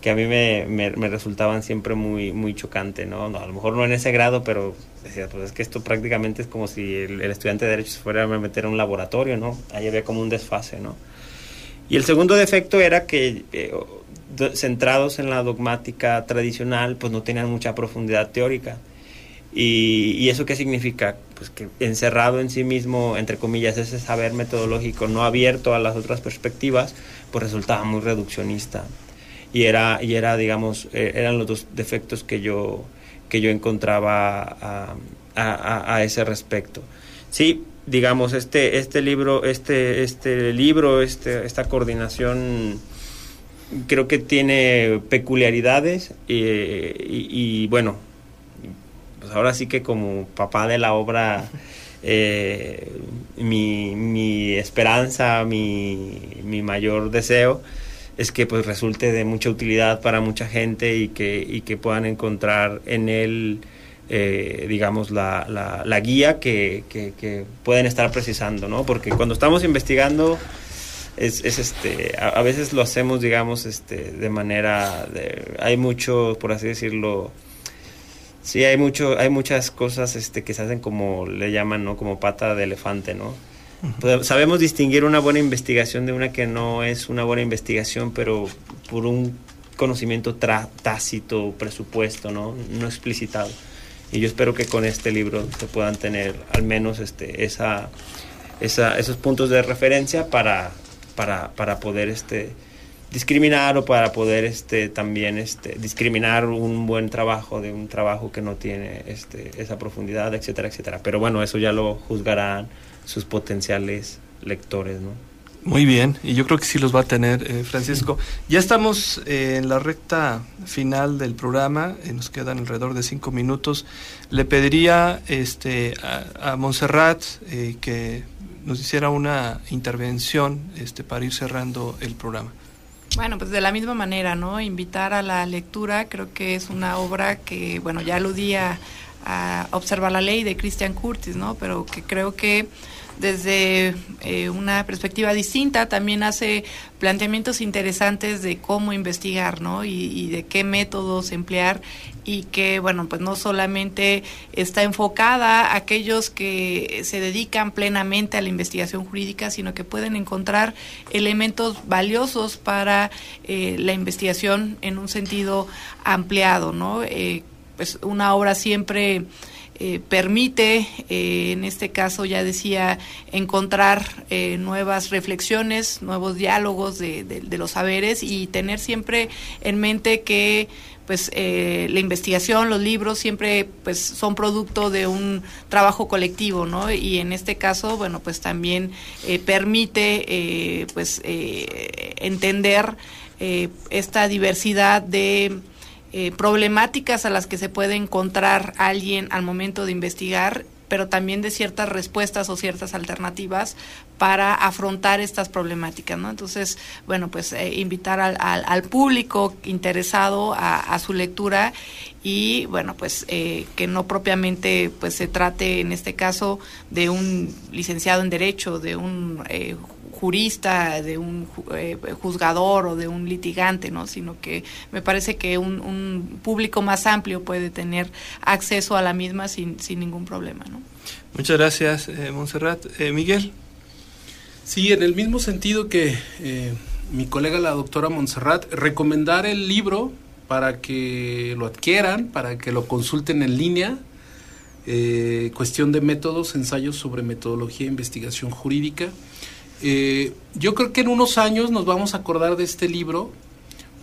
que a mí me, me, resultaban siempre muy, muy chocante, ¿no? A lo mejor no en ese grado, pero decía, pues es que esto prácticamente es como si el, estudiante de Derecho se fuera a meter a un laboratorio, ¿no? Ahí había como un desfase, ¿no? Y el segundo defecto era que... Eh, centrados en la dogmática tradicional, pues no tenían mucha profundidad teórica. Y, eso qué significa? Pues que encerrado en sí mismo, entre comillas, ese saber metodológico no abierto a las otras perspectivas, pues resultaba muy reduccionista. Y era, y era digamos, eh, eran los dos defectos que yo, que yo encontraba a, a, ese respecto. Sí, digamos, este, este libro, este, este libro, este, esta coordinación creo que tiene peculiaridades eh, y, y, bueno, pues ahora sí que como papá de la obra, eh, mi, esperanza, mi, mayor deseo es que pues resulte de mucha utilidad para mucha gente y que, y que puedan encontrar en él, eh, digamos, la, la, guía que, que, pueden estar precisando, ¿no? Porque cuando estamos investigando... Es, es, este a, veces lo hacemos digamos este de manera de, hay mucho por así decirlo Sí, hay mucho, hay muchas cosas este, que se hacen como le llaman, ¿no? Como pata de elefante, ¿no? sabemos distinguir una buena investigación de una que no es una buena investigación, pero por un conocimiento tácito, presupuesto, ¿no? No explicitado. Y yo espero que con este libro se puedan tener al menos este, esa, esa, esos puntos de referencia para, para, para poder este, discriminar o para poder este también este discriminar un buen trabajo de un trabajo que no tiene este esa profundidad etcétera etcétera. Pero bueno eso ya lo juzgarán sus potenciales lectores no muy bien y yo creo que sí los va a tener eh, Francisco. Ya estamos eh, en la recta final del programa eh, nos quedan alrededor de cinco minutos. Le pediría este a, a Montserrat que nos hiciera una intervención este para ir cerrando el programa bueno, pues de la misma manera, ¿no? Invitar a la lectura, creo que es una obra que, bueno, ya aludía a, Observar la Ley de Christian Curtis, ¿no? Pero que creo que desde eh, una perspectiva distinta, también hace planteamientos interesantes de cómo investigar, ¿no? Y, de qué métodos emplear y que, bueno, pues no solamente está enfocada a aquellos que se dedican plenamente a la investigación jurídica, sino que pueden encontrar elementos valiosos para eh, la investigación en un sentido ampliado, ¿no? Eh, pues una obra siempre eh, permite, eh, en este caso ya decía, encontrar eh, nuevas reflexiones, nuevos diálogos de, de, los saberes y tener siempre en mente que pues la investigación, los libros siempre pues son producto de un trabajo colectivo, ¿no? Y en este caso, bueno, pues también permite pues entender esta diversidad de eh, problemáticas a las que se puede encontrar alguien al momento de investigar pero también de ciertas respuestas o ciertas alternativas para afrontar estas problemáticas, ¿no? Entonces, bueno, pues eh, invitar al, al, público interesado a, su lectura y, bueno, pues eh, que no propiamente pues se trate en este caso de un licenciado en Derecho, de un eh, jurista, de un eh, juzgador o de un litigante, ¿no? Sino que me parece que un, un, público más amplio puede tener acceso a la misma sin, sin ningún problema, ¿no? Muchas gracias, eh, Montserrat. Eh, Miguel. Sí, en el mismo sentido que mi colega la doctora Montserrat, recomendar el libro para que lo adquieran, para que lo consulten en línea. cuestión de métodos, ensayos sobre metodología e investigación jurídica. Eh, yo creo que en unos años nos vamos a acordar de este libro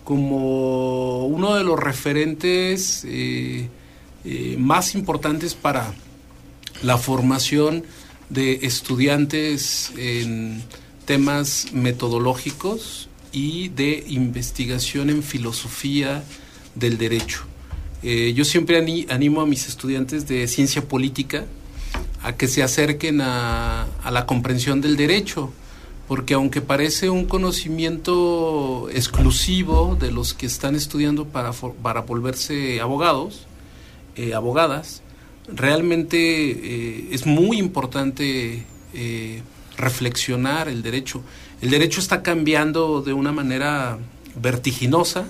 como uno de los referentes eh, eh, más importantes para la formación de estudiantes en temas metodológicos y de investigación en filosofía del derecho. yo siempre animo a mis estudiantes de ciencia política a que se acerquen a la comprensión del derecho porque aunque parece un conocimiento exclusivo de los que están estudiando para, para volverse abogados, eh, abogadas, realmente eh, es muy importante eh, reflexionar el derecho. El derecho está cambiando de una manera vertiginosa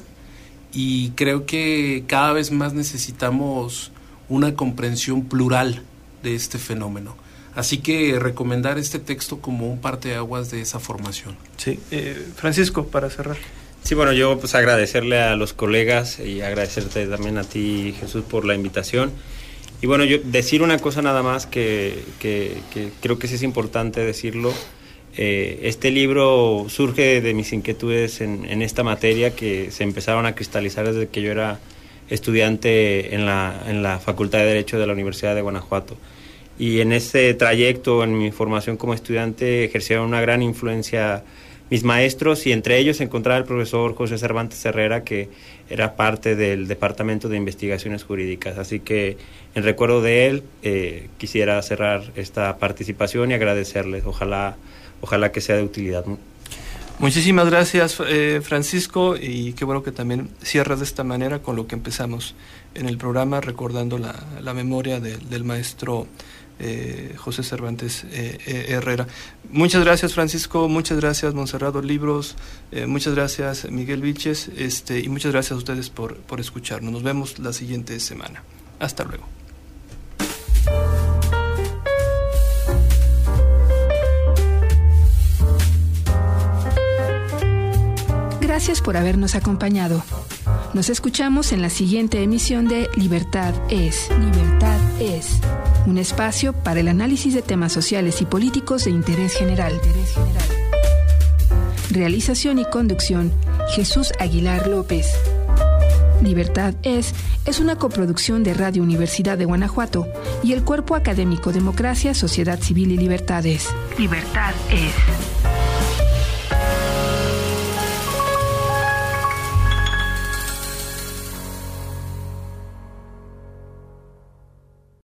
y creo que cada vez más necesitamos una comprensión plural de este fenómeno. Así que recomendar este texto como un parteaguas de esa formación. Sí, eh, Francisco, para cerrar. Sí, bueno, yo pues agradecerle a los colegas y agradecerte también a ti, Jesús, por la invitación. Y bueno, yo decir una cosa nada más que, que, creo que sí es importante decirlo. Eh, este libro surge de mis inquietudes en, en, esta materia que se empezaron a cristalizar desde que yo era estudiante en la, en la Facultad de Derecho de la Universidad de Guanajuato y en ese trayecto, en mi formación como estudiante, ejercieron una gran influencia mis maestros y entre ellos encontraba el profesor José Cervantes Herrera, que era parte del Departamento de Investigaciones Jurídicas. Así que en recuerdo de él eh, quisiera cerrar esta participación y agradecerles. Ojalá, ojalá que sea de utilidad. Muchísimas gracias, eh, Francisco, y qué bueno que también cierras de esta manera con lo que empezamos en el programa, recordando la, la memoria del maestro eh, José Cervantes eh, eh, Herrera. Muchas gracias Francisco, muchas gracias Monserrado Libros, muchas gracias Miguel Viches este, y muchas gracias a ustedes por, por escucharnos. Nos vemos la siguiente semana. Hasta luego. Gracias por habernos acompañado. Nos escuchamos en la siguiente emisión de Libertad es. Libertad es. Un espacio para el análisis de temas sociales y políticos de interés general. Realización y conducción, Jesús Aguilar López. Libertad es es una coproducción de Radio Universidad de Guanajuato y el Cuerpo Académico Democracia, Sociedad Civil y Libertades. Libertad es.